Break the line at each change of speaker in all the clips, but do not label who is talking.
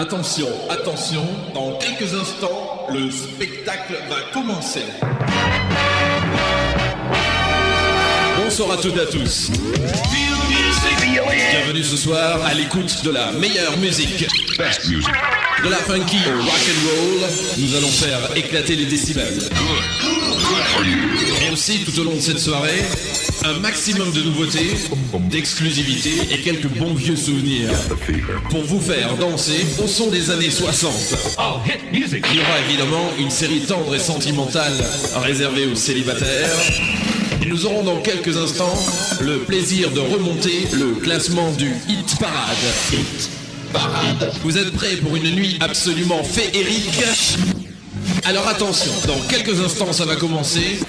Attention, attention, dans quelques instants, le spectacle va commencer. Bonsoir à toutes et à tous. Bienvenue ce soir à l'écoute de la meilleure musique. De la funky au rock and roll, nous allons faire éclater les décibels. Et aussi tout au long de cette soirée, un maximum de nouveautés, d'exclusivité et quelques bons vieux souvenirs pour vous faire danser au son des années 60. Il y aura évidemment une série tendre et sentimentale réservée aux célibataires. Et nous aurons dans quelques instants le plaisir de remonter le classement du Hit Parade. Parade. Vous êtes prêts pour une nuit absolument féerique? Alors attention, dans quelques instants ça va commencer.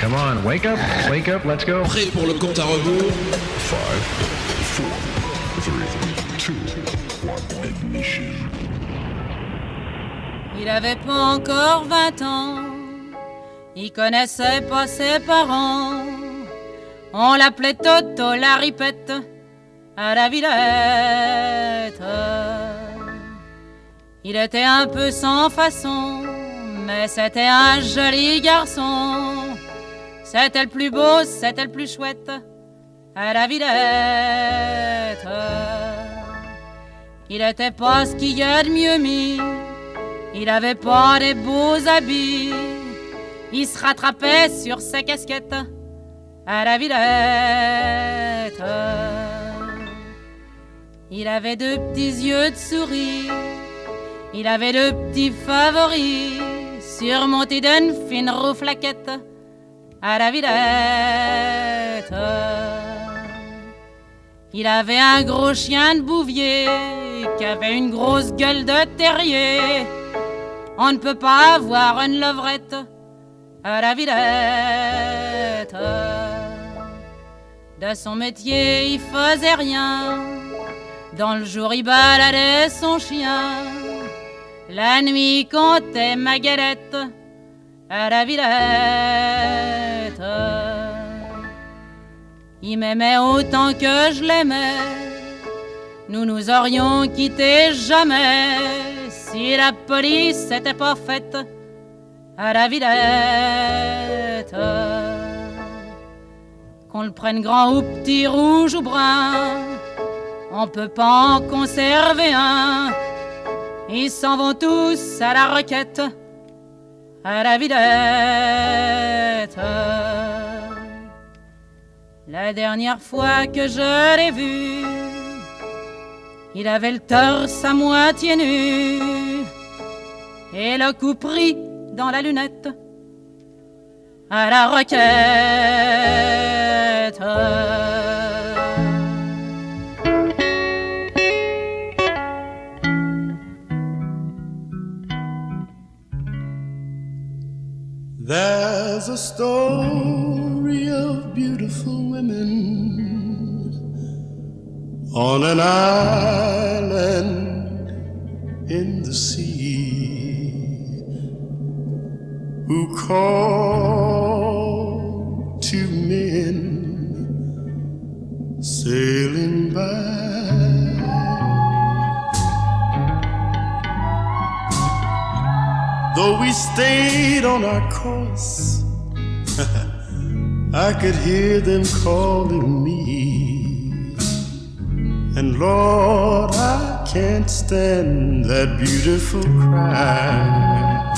Come on, wake up, wake up, let's go.
Prêt pour le compte à rebours?
Il avait pas encore 20 ans, il connaissait pas ses parents. On l'appelait Toto la ripette à la Villette. Il était un peu sans façon, mais c'était un joli garçon. C'était le plus beau, c'était le plus chouette à la Villette. Il était pas ce qu'il y a de mieux mis, il avait pas des beaux habits. Il se rattrapait sur ses casquettes à la Villette. Il avait de petits yeux de souris, il avait de petits favoris, surmontés d'une fine roue flaquette à la Villette. Il avait un gros chien de bouvier qui avait une grosse gueule de terrier. On ne peut pas avoir une levrette à la Villette. De son métier, il faisait rien. Dans le jour, il baladait son chien. La nuit, comptait ma galette à la Villette. Il m'aimait autant que je l'aimais. Nous nous aurions quittés jamais si la police n'était pas faite à la Villette. Qu'on le prenne grand ou petit, rouge ou brun, on peut pas en conserver un. Ils s'en vont tous à la requête à la Villette. La dernière fois que je l'ai vu, il avait le torse à moitié nu et le coup pris dans la lunette à la requête.
There's a story of beautiful women on an island in the sea who call to men sailing by. Though we stayed on our course, I could hear them calling me. And Lord, I can't stand that beautiful cry.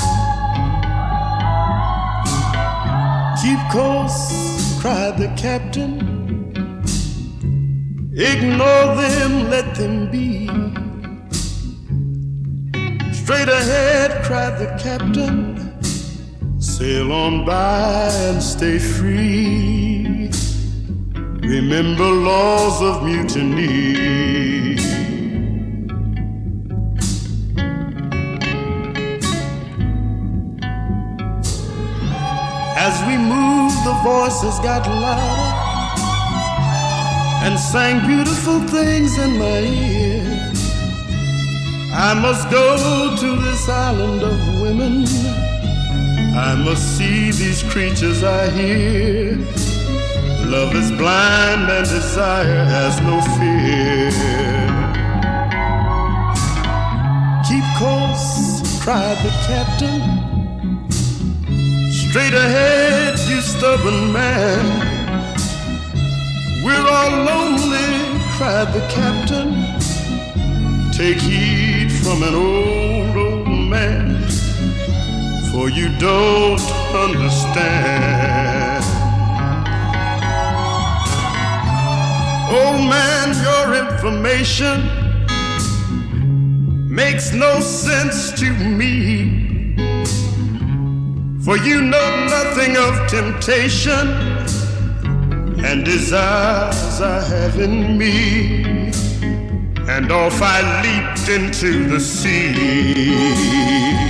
Keep course, cried the captain. Ignore them, let them be. Straight ahead, cried the captain. Sail on by and stay free. Remember laws of mutiny. As we moved, the voices got louder and sang beautiful things in my ear. I must go to this island of women. I must see these creatures I hear. Love is blind and desire has no fear.
keep course, cried the captain. Straight ahead, stubborn man. We're all lonely, cried the captain. Take heed from an old, old man, for you don't understand. Old man, your information makes no sense to me. For you know nothing of temptation and desires I have in me. And off I leaped into the sea.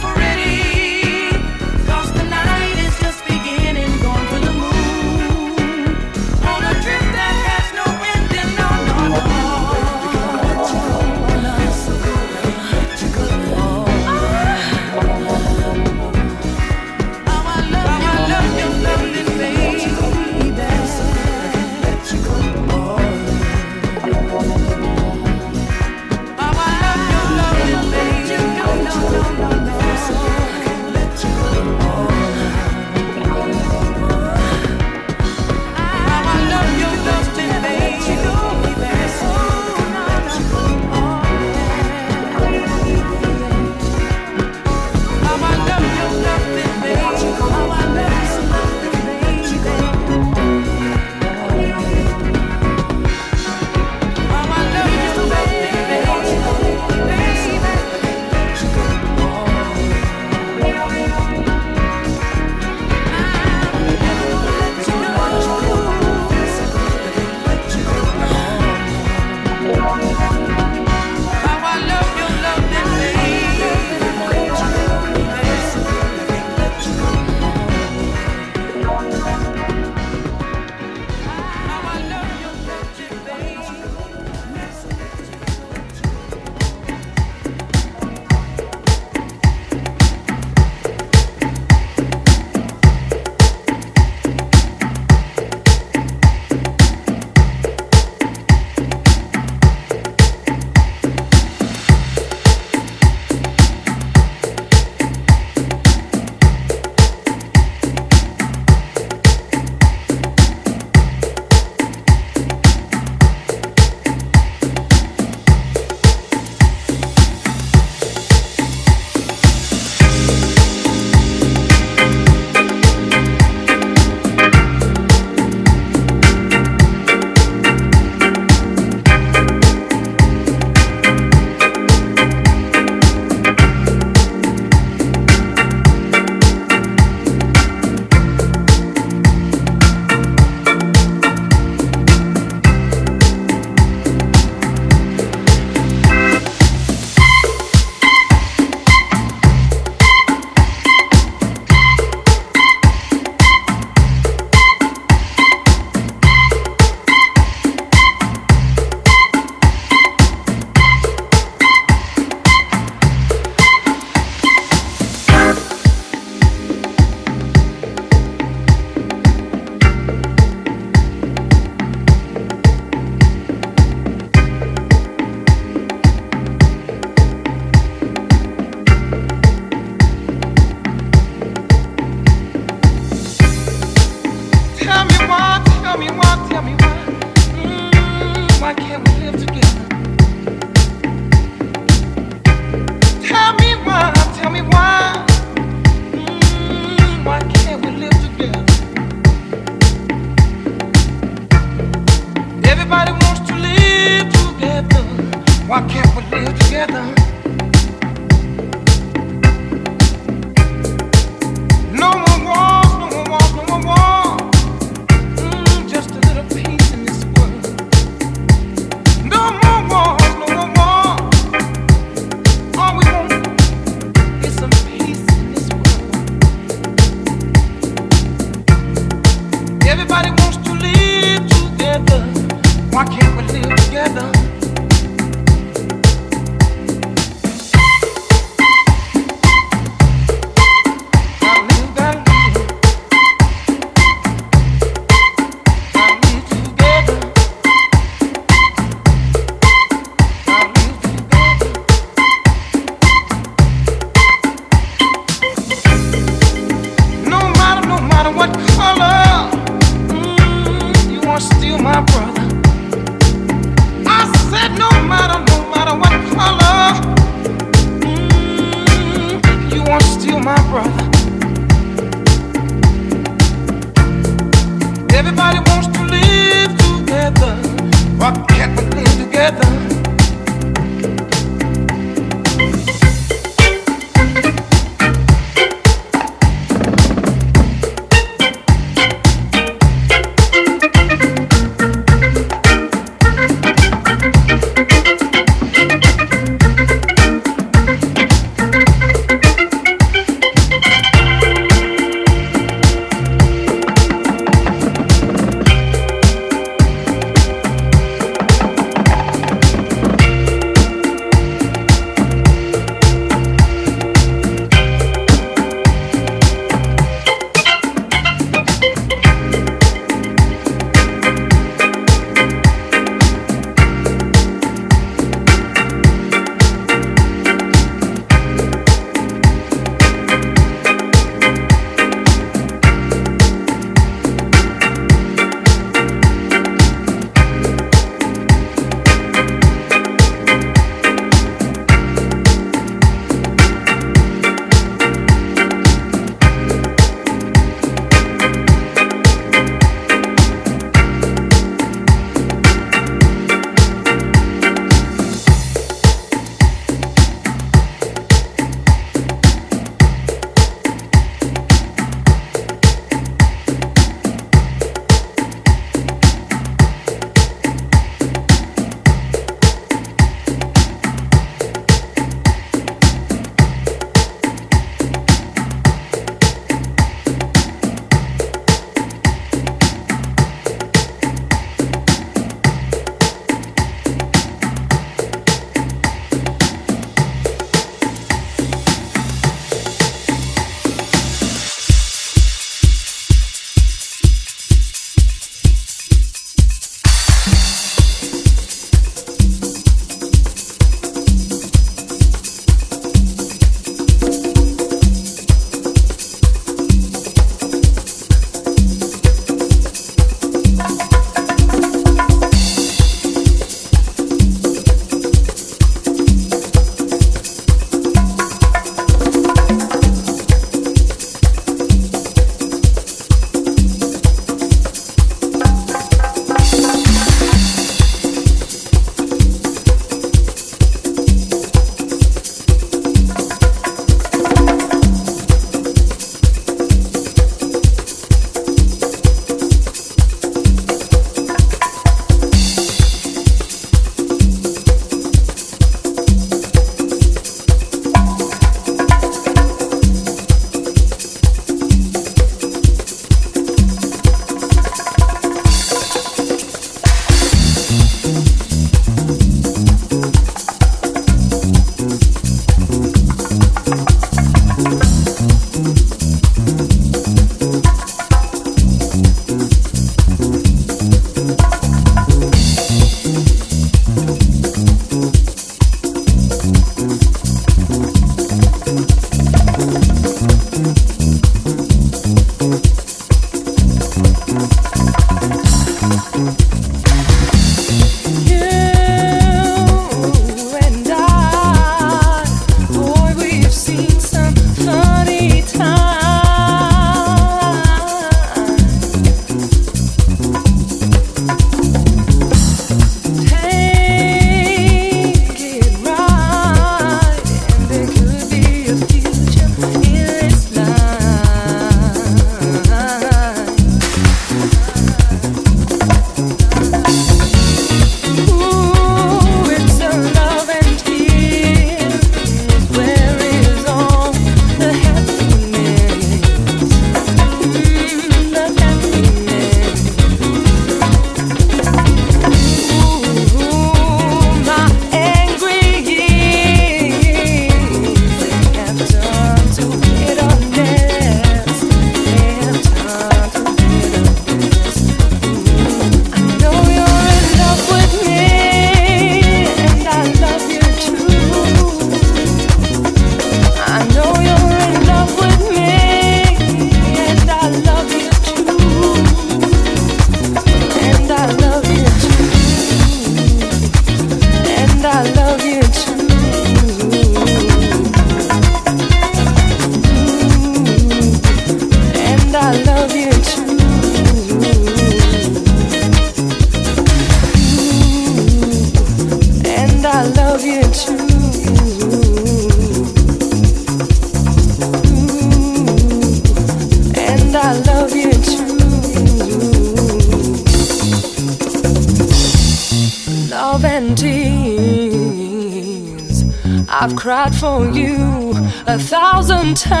cried for you a thousand times.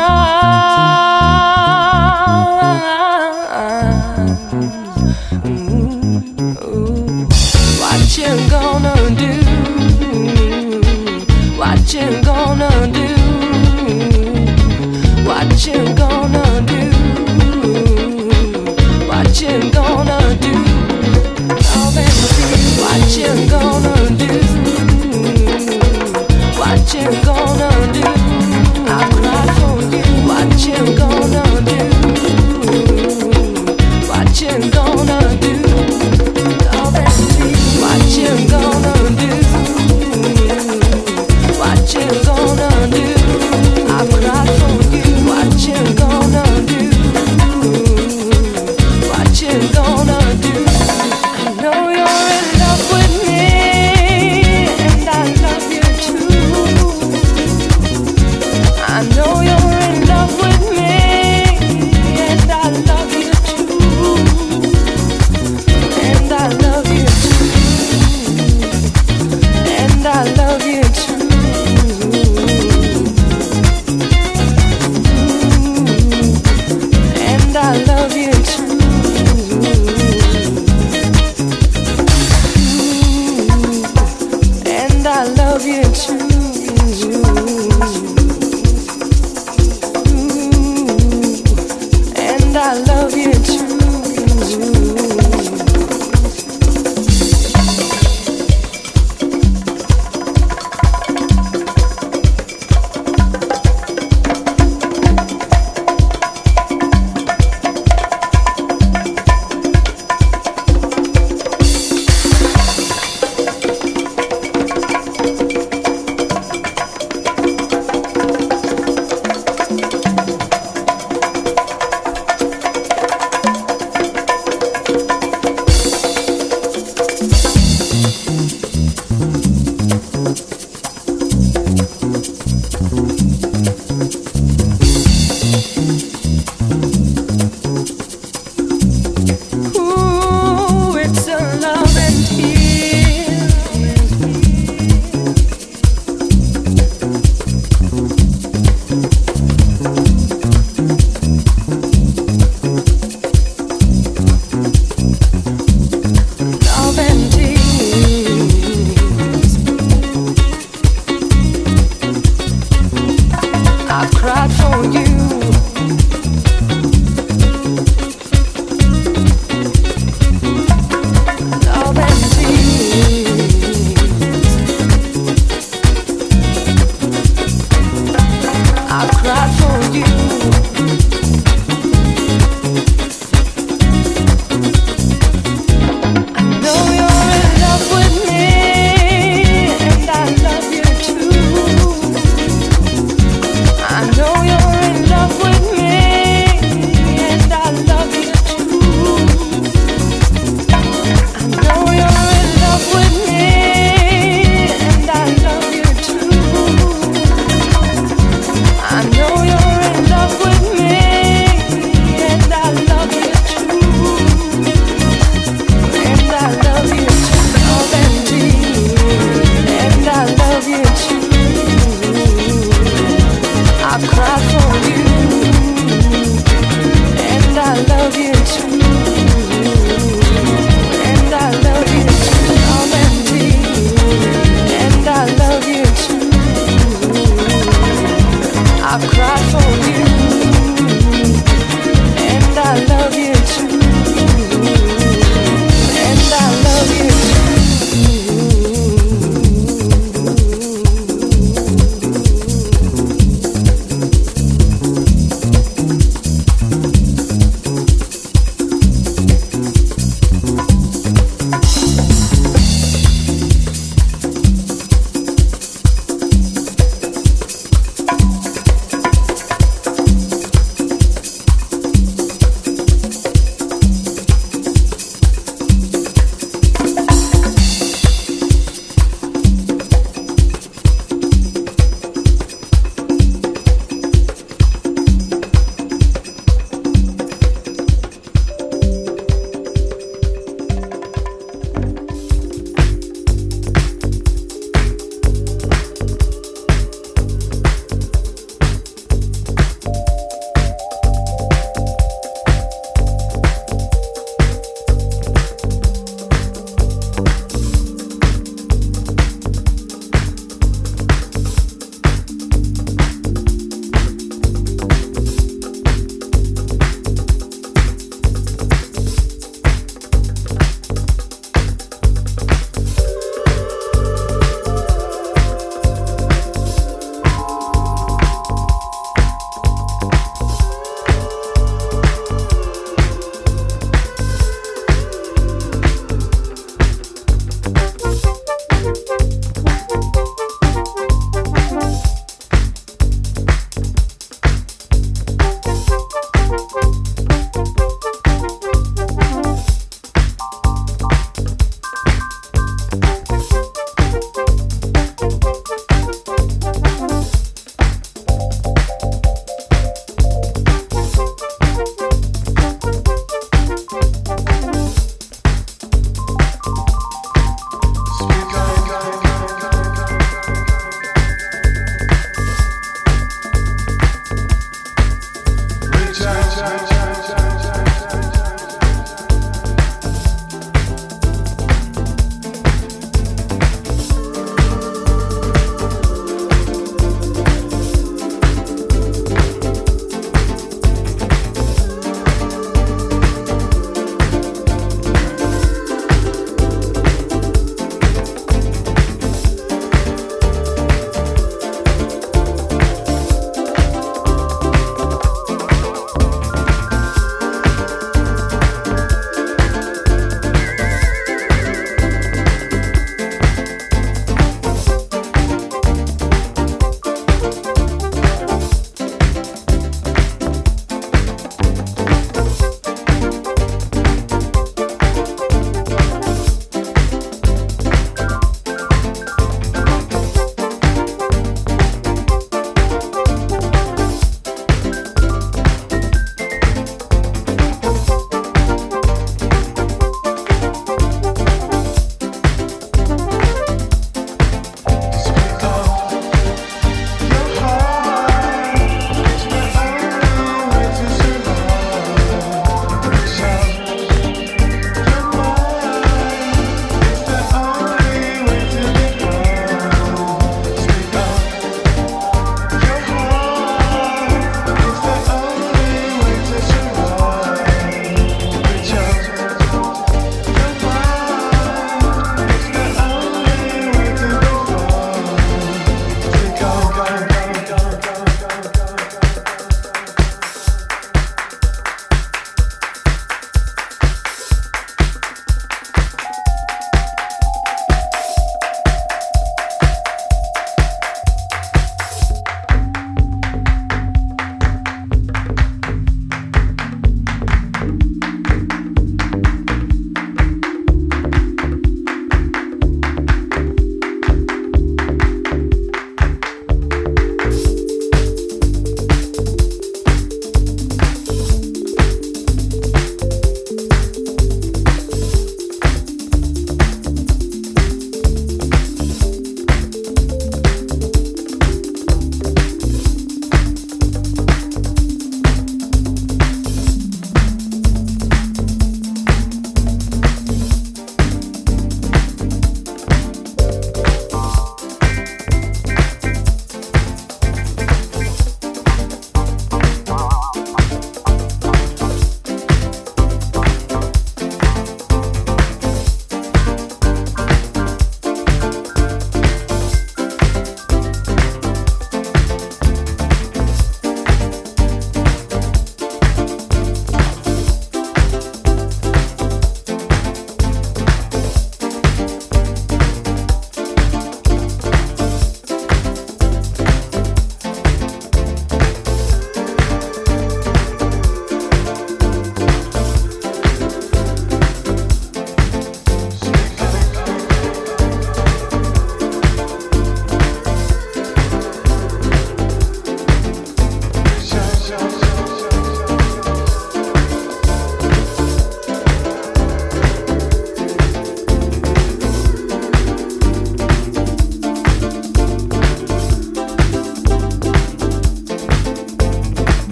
Ooh. What you gonna do? What you gonna do? What you gonna do? What you gonna do? What you gonna do? What you gonna do?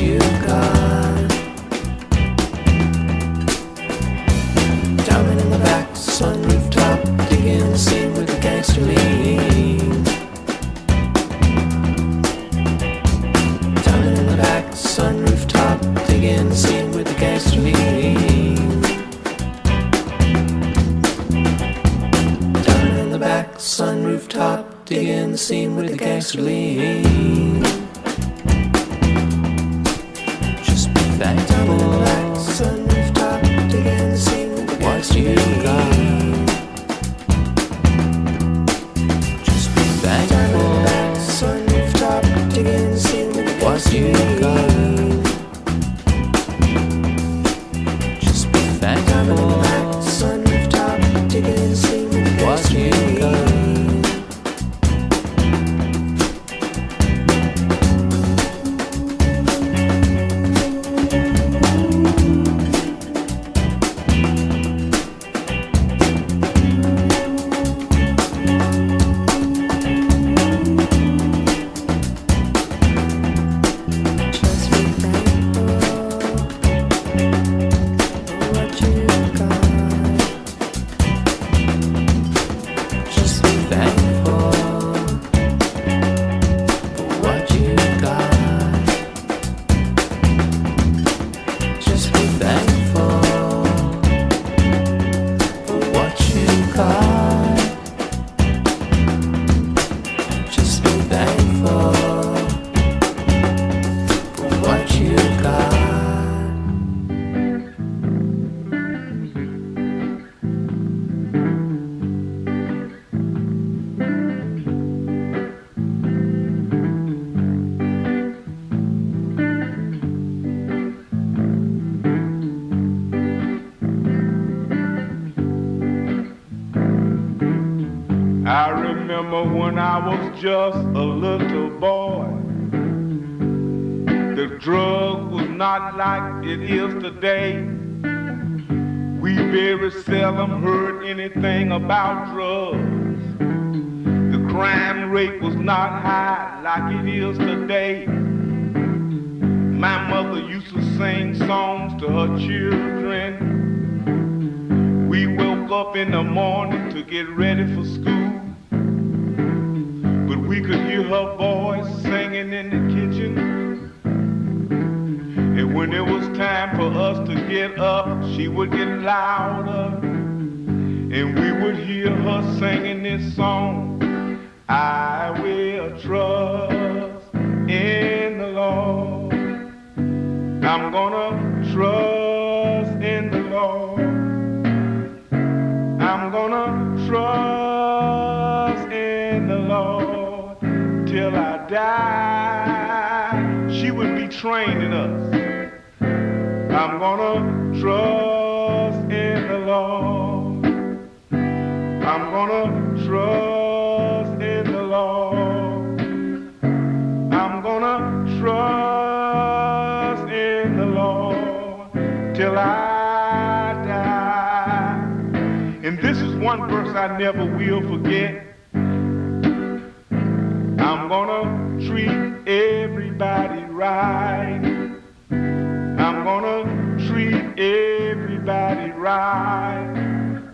You
got. Remember
when I was just a little boy. The drug was not like it is today. We very seldom heard anything about drugs. The crime rate was not high like it is today. My mother used to sing songs to her children. We woke up in the morning to get ready for school. We could hear her voice singing in the kitchen. And when it was time for us to get up, she would get louder. And we would hear her singing this song. I will trust in the Lord. I'm gonna trust in the Lord. I'm gonna trust die. She would be training us. I'm gonna trust in the Lord. I'm gonna trust in the Lord. I'm gonna trust in the Lord till I die. And this is one verse I never will forget. I'm gonna treat everybody right. I'm gonna treat everybody right.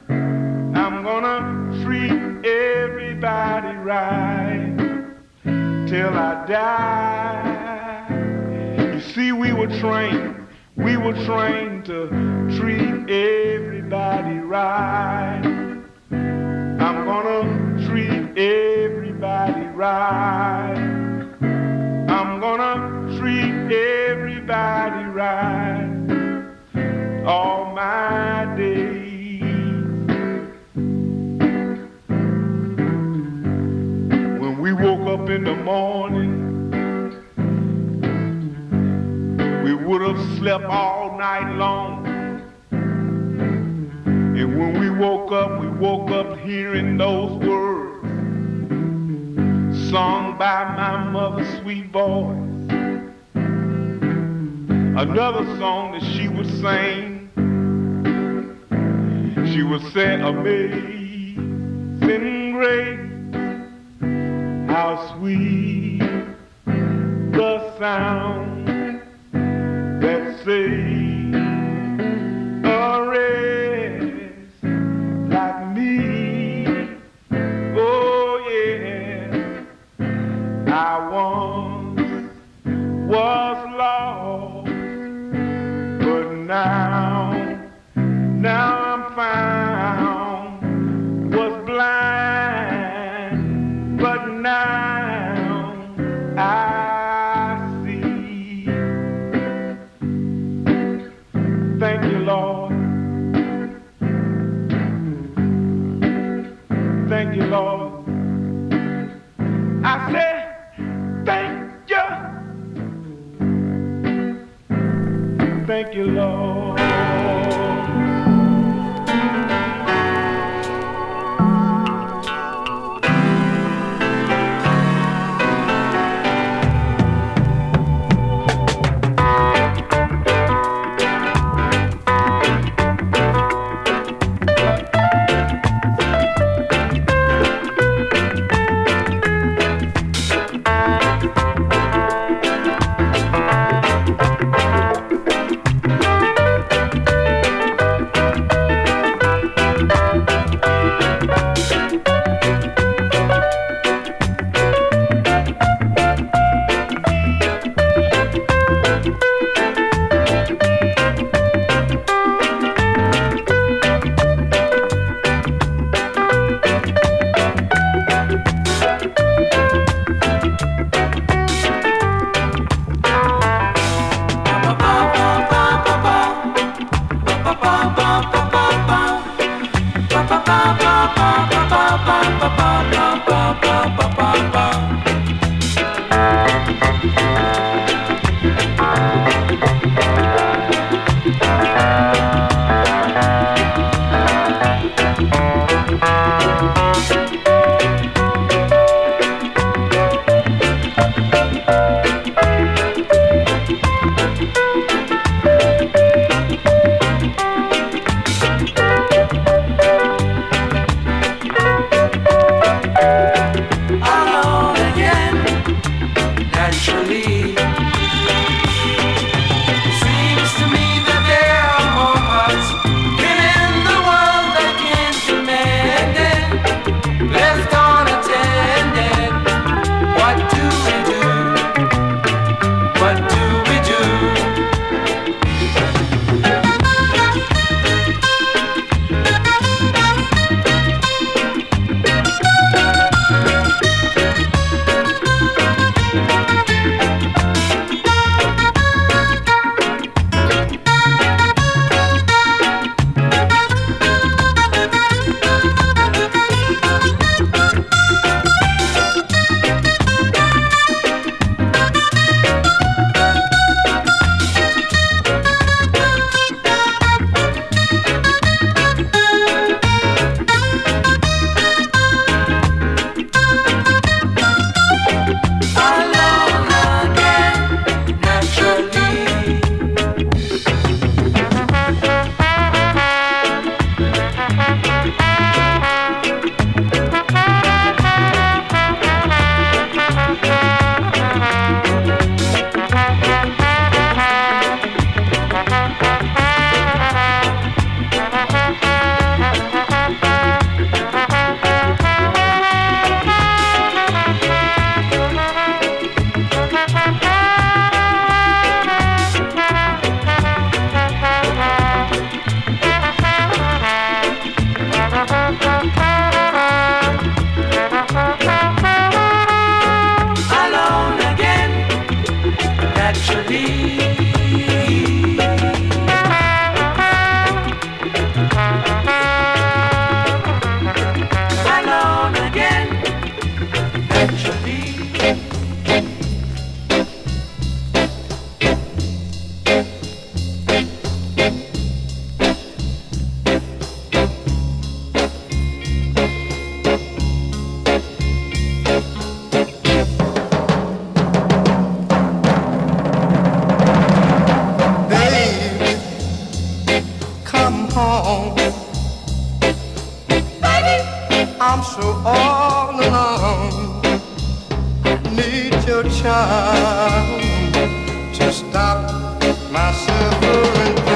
I'm gonna treat everybody right till I die. You see, we were trained, we were trained to treat everybody right. I'm gonna treat everybody right. I'm gonna treat everybody right all my days. When we woke up in the morning, we would have slept all night long. And when we woke up, we woke up hearing those words sung by my mother's sweet voice. Another song that she would sing. She would say, Amazing grace, how sweet the sound that saved Thank you, Lord. all. Need your child
to
stop my suffering.